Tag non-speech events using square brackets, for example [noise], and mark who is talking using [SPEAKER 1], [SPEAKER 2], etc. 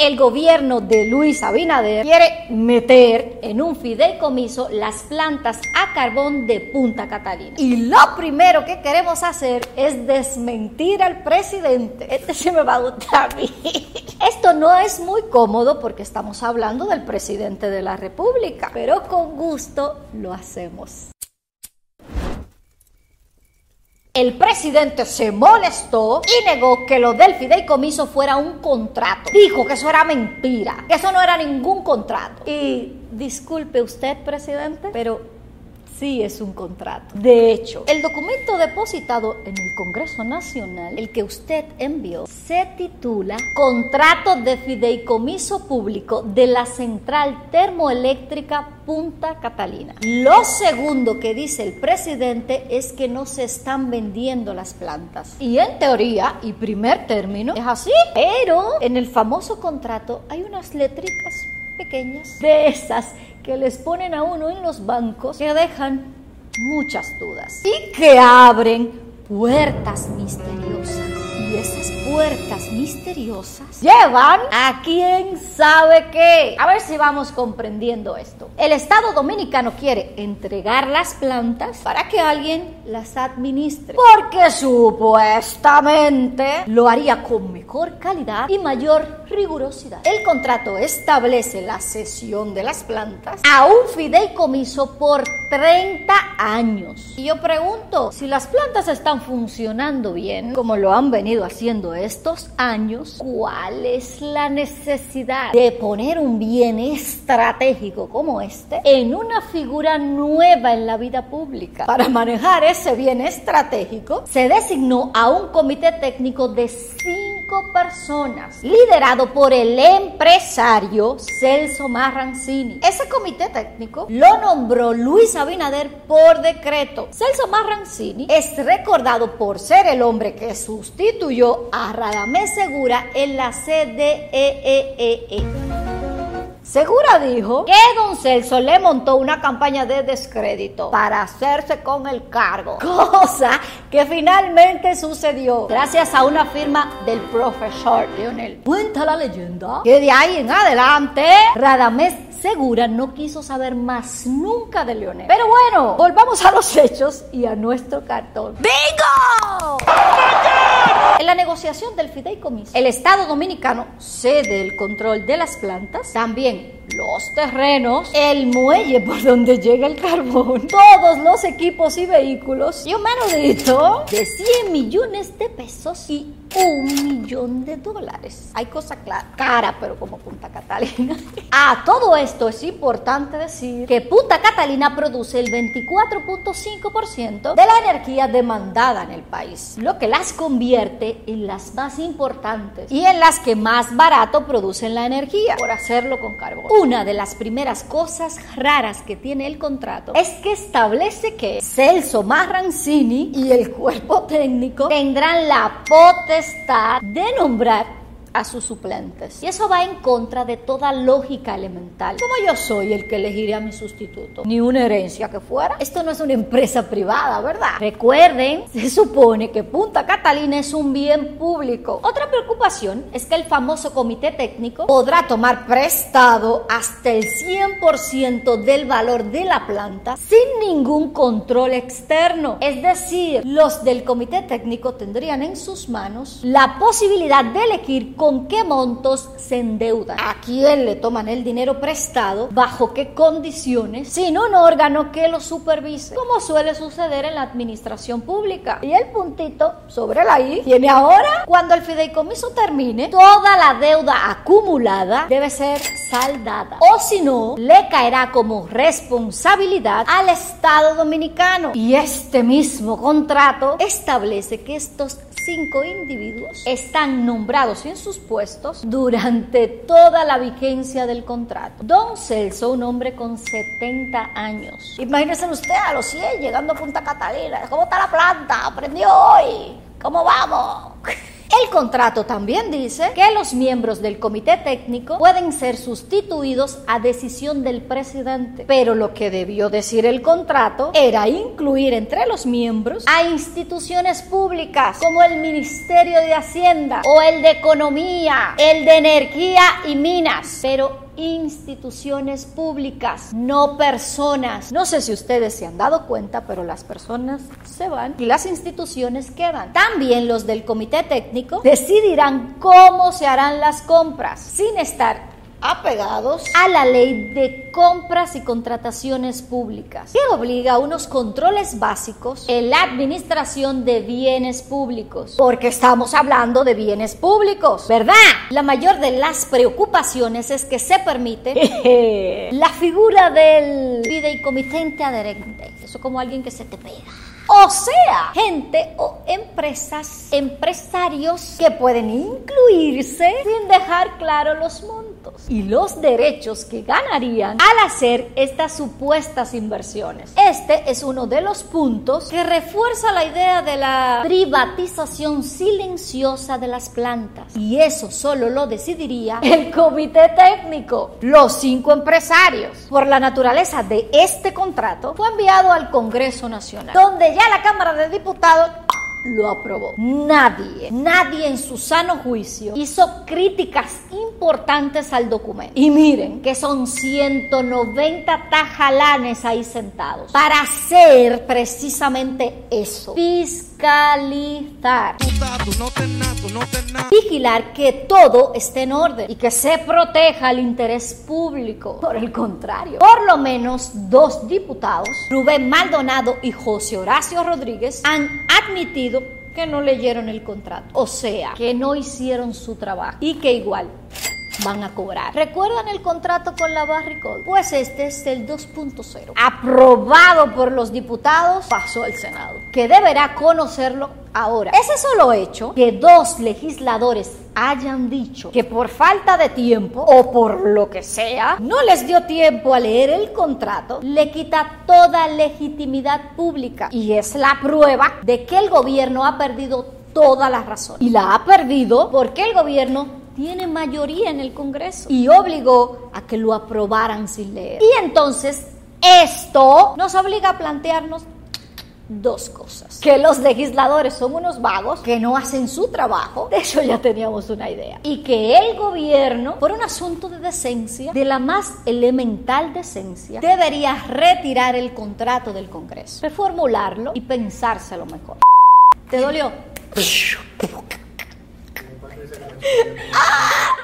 [SPEAKER 1] El gobierno de Luis Abinader quiere meter en un fideicomiso las plantas a carbón de Punta Catalina. Y lo primero que queremos hacer es desmentir al presidente. Este se me va a gustar a mí. Esto no es muy cómodo porque estamos hablando del presidente de la República, pero con gusto lo hacemos. El presidente se molestó y negó que lo del fideicomiso fuera un contrato. Dijo que eso era mentira, que eso no era ningún contrato. Y disculpe usted, presidente, pero sí es un contrato. De hecho, el documento depositado en el Congreso Nacional, el que usted envió, se titula Contrato de Fideicomiso Público de la Central Termoeléctrica Punta Catalina. Lo segundo que dice el presidente es que no se están vendiendo las plantas. Y en teoría, y primer término, es así. Pero en el famoso contrato hay unas letricas pequeñas de esas que les ponen a uno en los bancos que dejan muchas dudas y que abren puertas misteriosas. Y esas puertas misteriosas llevan a quién sabe qué. A ver si vamos comprendiendo esto. El Estado dominicano quiere entregar las plantas para que alguien las administre. Porque supuestamente lo haría con mejor calidad y mayor rigurosidad. El contrato establece la cesión de las plantas a un fideicomiso por 30 años. Y yo pregunto, si las plantas están funcionando bien, como lo han venido haciendo estos años, ¿cuál es la necesidad de poner un bien estratégico como este en una figura nueva en la vida pública? Para manejar ese bien estratégico, se designó a un comité técnico de cinco personas, liderado por el empresario Celso Marrancini. Ese comité técnico lo nombró Luis Abinader por decreto. Celso Marrancini es recordado por ser el hombre que sustituyó a Radamés Segura en la CDEEE. Segura dijo que don Celso le montó una campaña de descrédito para hacerse con el cargo, [laughs] cosa que finalmente sucedió gracias a una firma del profesor Leonel. Cuenta la leyenda que de ahí en adelante Radamés Segura no quiso saber más nunca de Leonel. Pero bueno, volvamos a los hechos y a nuestro cartón. ¡Bingo! En la negociación del fideicomiso, el Estado dominicano cede el control de las plantas, también los terrenos, el muelle por donde llega el carbón, todos los equipos y vehículos y un menudito de 100 millones de pesos y un millón de dólares. Hay cosa clara, cara, pero como Punta Catalina. [laughs] A todo esto es importante decir que Punta Catalina produce el 24.5% de la energía demandada en el país, lo que las convierte en las más importantes y en las que más barato producen la energía por hacerlo con carbón. Una de las primeras cosas raras que tiene el contrato es que establece que Celso Marrancini y el cuerpo técnico tendrán la potestad de nombrar a sus suplentes. Y eso va en contra de toda lógica elemental. Como yo soy el que elegiré a mi sustituto, ni una herencia que fuera. Esto no es una empresa privada, ¿verdad? Recuerden, se supone que Punta Catalina es un bien público. Otra preocupación es que el famoso comité técnico podrá tomar prestado hasta el 100% del valor de la planta sin ningún control externo. Es decir, los del comité técnico tendrían en sus manos la posibilidad de elegir con qué montos se endeudan, a quién le toman el dinero prestado, bajo qué condiciones, sin un órgano que lo supervise, como suele suceder en la administración pública. Y el puntito sobre la I tiene ahora, cuando el fideicomiso termine, toda la deuda acumulada debe ser saldada. O si no, le caerá como responsabilidad al Estado dominicano. Y este mismo contrato establece que estos cinco individuos están nombrados en sus puestos durante toda la vigencia del contrato. Don Celso, un hombre con 70 años. Imagínense usted a los 100 llegando a Punta Catalina. ¿Cómo está la planta? ¿Aprendió hoy? ¿Cómo vamos? El contrato también dice que los miembros del comité técnico pueden ser sustituidos a decisión del presidente. Pero lo que debió decir el contrato era incluir entre los miembros a instituciones públicas como el Ministerio de Hacienda o el de Economía, el de Energía y Minas. Pero instituciones públicas, no personas. No sé si ustedes se han dado cuenta, pero las personas se van y las instituciones quedan. También los del comité técnico decidirán cómo se harán las compras sin estar apegados a la ley de compras y contrataciones públicas, que obliga a unos controles básicos en la administración de bienes públicos, porque estamos hablando de bienes públicos, ¿verdad? La mayor de las preocupaciones es que se permite [laughs] la figura del fideicomitente adherente, eso como alguien que se te pega. O sea, gente o empresas, empresarios que pueden incluirse sin dejar claro los montos y los derechos que ganarían al hacer estas supuestas inversiones. Este es uno de los puntos que refuerza la idea de la privatización silenciosa de las plantas. Y eso solo lo decidiría el comité técnico, los cinco empresarios. Por la naturaleza de este contrato, fue enviado al Congreso Nacional, donde ya la Cámara de Diputados lo aprobó. Nadie, nadie en su sano juicio hizo críticas importantes al documento. Y miren que son 190 tajalanes ahí sentados para hacer precisamente eso. Fiscalizar. Vigilar que todo esté en orden y que se proteja el interés público. Por el contrario, por lo menos dos diputados, Rubén Maldonado y José Horacio Rodríguez, han admitido que no leyeron el contrato. O sea, que no hicieron su trabajo y que igual van a cobrar. ¿Recuerdan el contrato con la Barricol? Pues este es el 2.0. Aprobado por los diputados, pasó al Senado, que deberá conocerlo ahora. Ese solo hecho que dos legisladores hayan dicho que por falta de tiempo o por lo que sea, no les dio tiempo a leer el contrato, le quita toda legitimidad pública y es la prueba de que el gobierno ha perdido toda la razón. Y la ha perdido porque el gobierno tiene mayoría en el Congreso y obligó a que lo aprobaran sin leer. Y entonces esto nos obliga a plantearnos dos cosas. Que los legisladores son unos vagos que no hacen su trabajo, de eso ya teníamos una idea. Y que el gobierno, por un asunto de decencia, de la más elemental decencia, debería retirar el contrato del Congreso, reformularlo y pensárselo mejor. ¿Te dolió? ¡Ah!